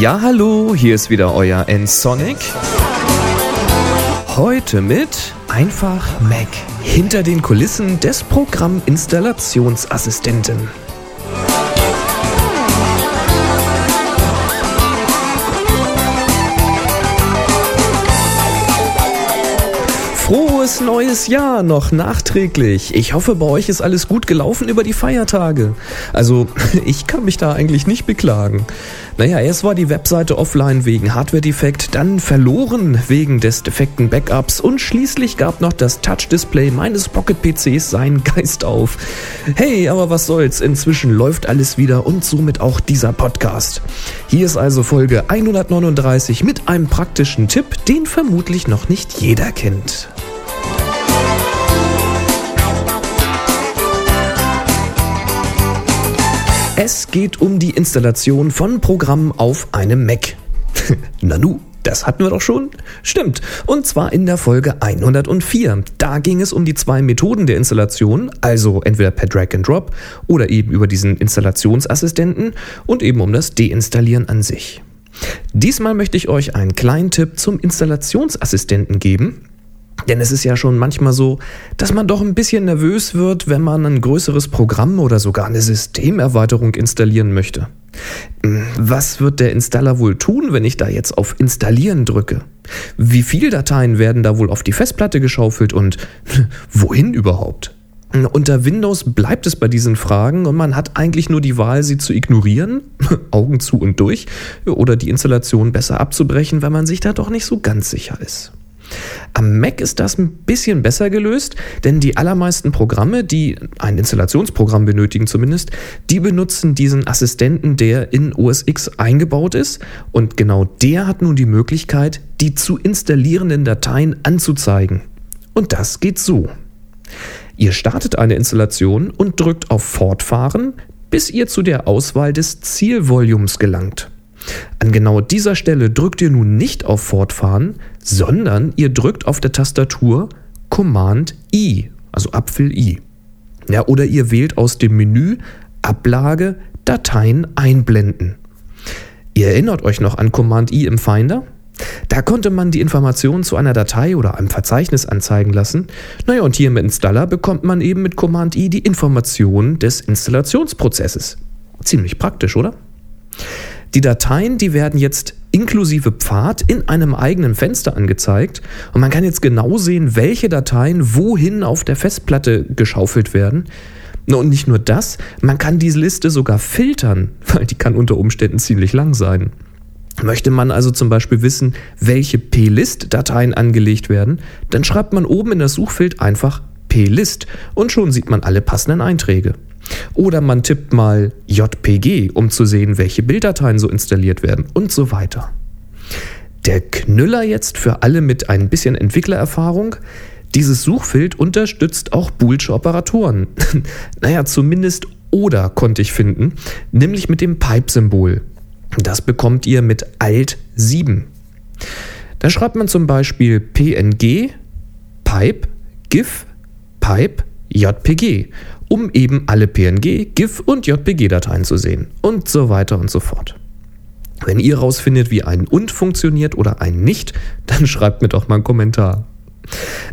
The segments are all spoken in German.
Ja, hallo, hier ist wieder euer N-Sonic. Heute mit einfach Mac. Hinter den Kulissen des Programminstallationsassistenten. Frohes neues Jahr noch nachträglich. Ich hoffe, bei euch ist alles gut gelaufen über die Feiertage. Also, ich kann mich da eigentlich nicht beklagen. Naja, erst war die Webseite offline wegen Hardware-Defekt, dann verloren wegen des defekten Backups und schließlich gab noch das Touch-Display meines Pocket-PCs seinen Geist auf. Hey, aber was soll's, inzwischen läuft alles wieder und somit auch dieser Podcast. Hier ist also Folge 139 mit einem praktischen Tipp, den vermutlich noch nicht jeder kennt. Es geht um die Installation von Programmen auf einem Mac. Nanu, das hatten wir doch schon? Stimmt. Und zwar in der Folge 104. Da ging es um die zwei Methoden der Installation, also entweder per Drag and Drop oder eben über diesen Installationsassistenten und eben um das Deinstallieren an sich. Diesmal möchte ich euch einen kleinen Tipp zum Installationsassistenten geben, denn es ist ja schon manchmal so, dass man doch ein bisschen nervös wird, wenn man ein größeres Programm oder sogar eine Systemerweiterung installieren möchte. Hm, was wird der Installer wohl tun, wenn ich da jetzt auf Installieren drücke? Wie viele Dateien werden da wohl auf die Festplatte geschaufelt und wohin überhaupt? Unter Windows bleibt es bei diesen Fragen und man hat eigentlich nur die Wahl, sie zu ignorieren, Augen zu und durch, oder die Installation besser abzubrechen, wenn man sich da doch nicht so ganz sicher ist. Am Mac ist das ein bisschen besser gelöst, denn die allermeisten Programme, die ein Installationsprogramm benötigen zumindest, die benutzen diesen Assistenten, der in OS X eingebaut ist und genau der hat nun die Möglichkeit, die zu installierenden Dateien anzuzeigen. Und das geht so. Ihr startet eine Installation und drückt auf Fortfahren, bis ihr zu der Auswahl des Zielvolumens gelangt. An genau dieser Stelle drückt ihr nun nicht auf Fortfahren, sondern ihr drückt auf der Tastatur Command I, also Apfel I. Ja, oder ihr wählt aus dem Menü Ablage Dateien einblenden. Ihr erinnert euch noch an Command I im Finder? Da konnte man die Informationen zu einer Datei oder einem Verzeichnis anzeigen lassen. Naja, und hier im Installer bekommt man eben mit Command I die Informationen des Installationsprozesses. Ziemlich praktisch, oder? Die Dateien, die werden jetzt inklusive Pfad in einem eigenen Fenster angezeigt und man kann jetzt genau sehen, welche Dateien wohin auf der Festplatte geschaufelt werden. Und nicht nur das, man kann diese Liste sogar filtern, weil die kann unter Umständen ziemlich lang sein. Möchte man also zum Beispiel wissen, welche plist-Dateien angelegt werden, dann schreibt man oben in das Suchfeld einfach plist und schon sieht man alle passenden Einträge. Oder man tippt mal JPG, um zu sehen, welche Bilddateien so installiert werden und so weiter. Der Knüller jetzt für alle mit ein bisschen Entwicklererfahrung. Dieses Suchfeld unterstützt auch Boolsche Operatoren. naja, zumindest oder konnte ich finden, nämlich mit dem Pipe-Symbol. Das bekommt ihr mit Alt 7. Da schreibt man zum Beispiel PNG, Pipe, GIF, Pipe, JPG um eben alle PNG, GIF und JPG-Dateien zu sehen und so weiter und so fort. Wenn ihr rausfindet, wie ein und funktioniert oder ein nicht, dann schreibt mir doch mal einen Kommentar.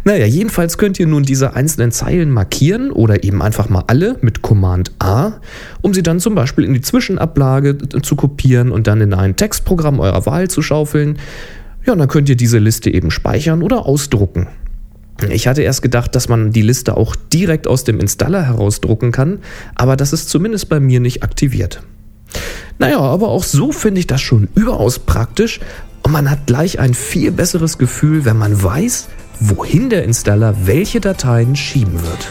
Naja, jedenfalls könnt ihr nun diese einzelnen Zeilen markieren oder eben einfach mal alle mit Command A, um sie dann zum Beispiel in die Zwischenablage zu kopieren und dann in ein Textprogramm eurer Wahl zu schaufeln. Ja, und dann könnt ihr diese Liste eben speichern oder ausdrucken. Ich hatte erst gedacht, dass man die Liste auch direkt aus dem Installer herausdrucken kann, aber das ist zumindest bei mir nicht aktiviert. Naja, aber auch so finde ich das schon überaus praktisch und man hat gleich ein viel besseres Gefühl, wenn man weiß, wohin der Installer welche Dateien schieben wird.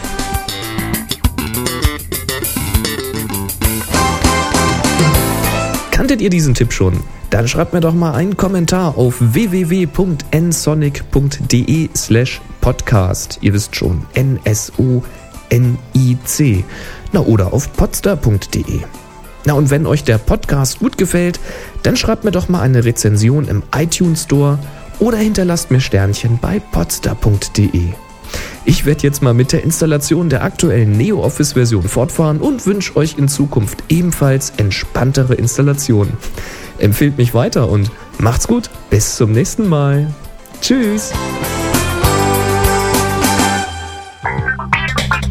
Kanntet ihr diesen Tipp schon? Dann schreibt mir doch mal einen Kommentar auf www.nsonic.de slash podcast. Ihr wisst schon, N-S-O-N-I-C. Na oder auf podster.de. Na und wenn euch der Podcast gut gefällt, dann schreibt mir doch mal eine Rezension im iTunes Store oder hinterlasst mir Sternchen bei podster.de. Ich werde jetzt mal mit der Installation der aktuellen NeoOffice-Version fortfahren und wünsche euch in Zukunft ebenfalls entspanntere Installationen. Empfehlt mich weiter und macht's gut. Bis zum nächsten Mal. Tschüss.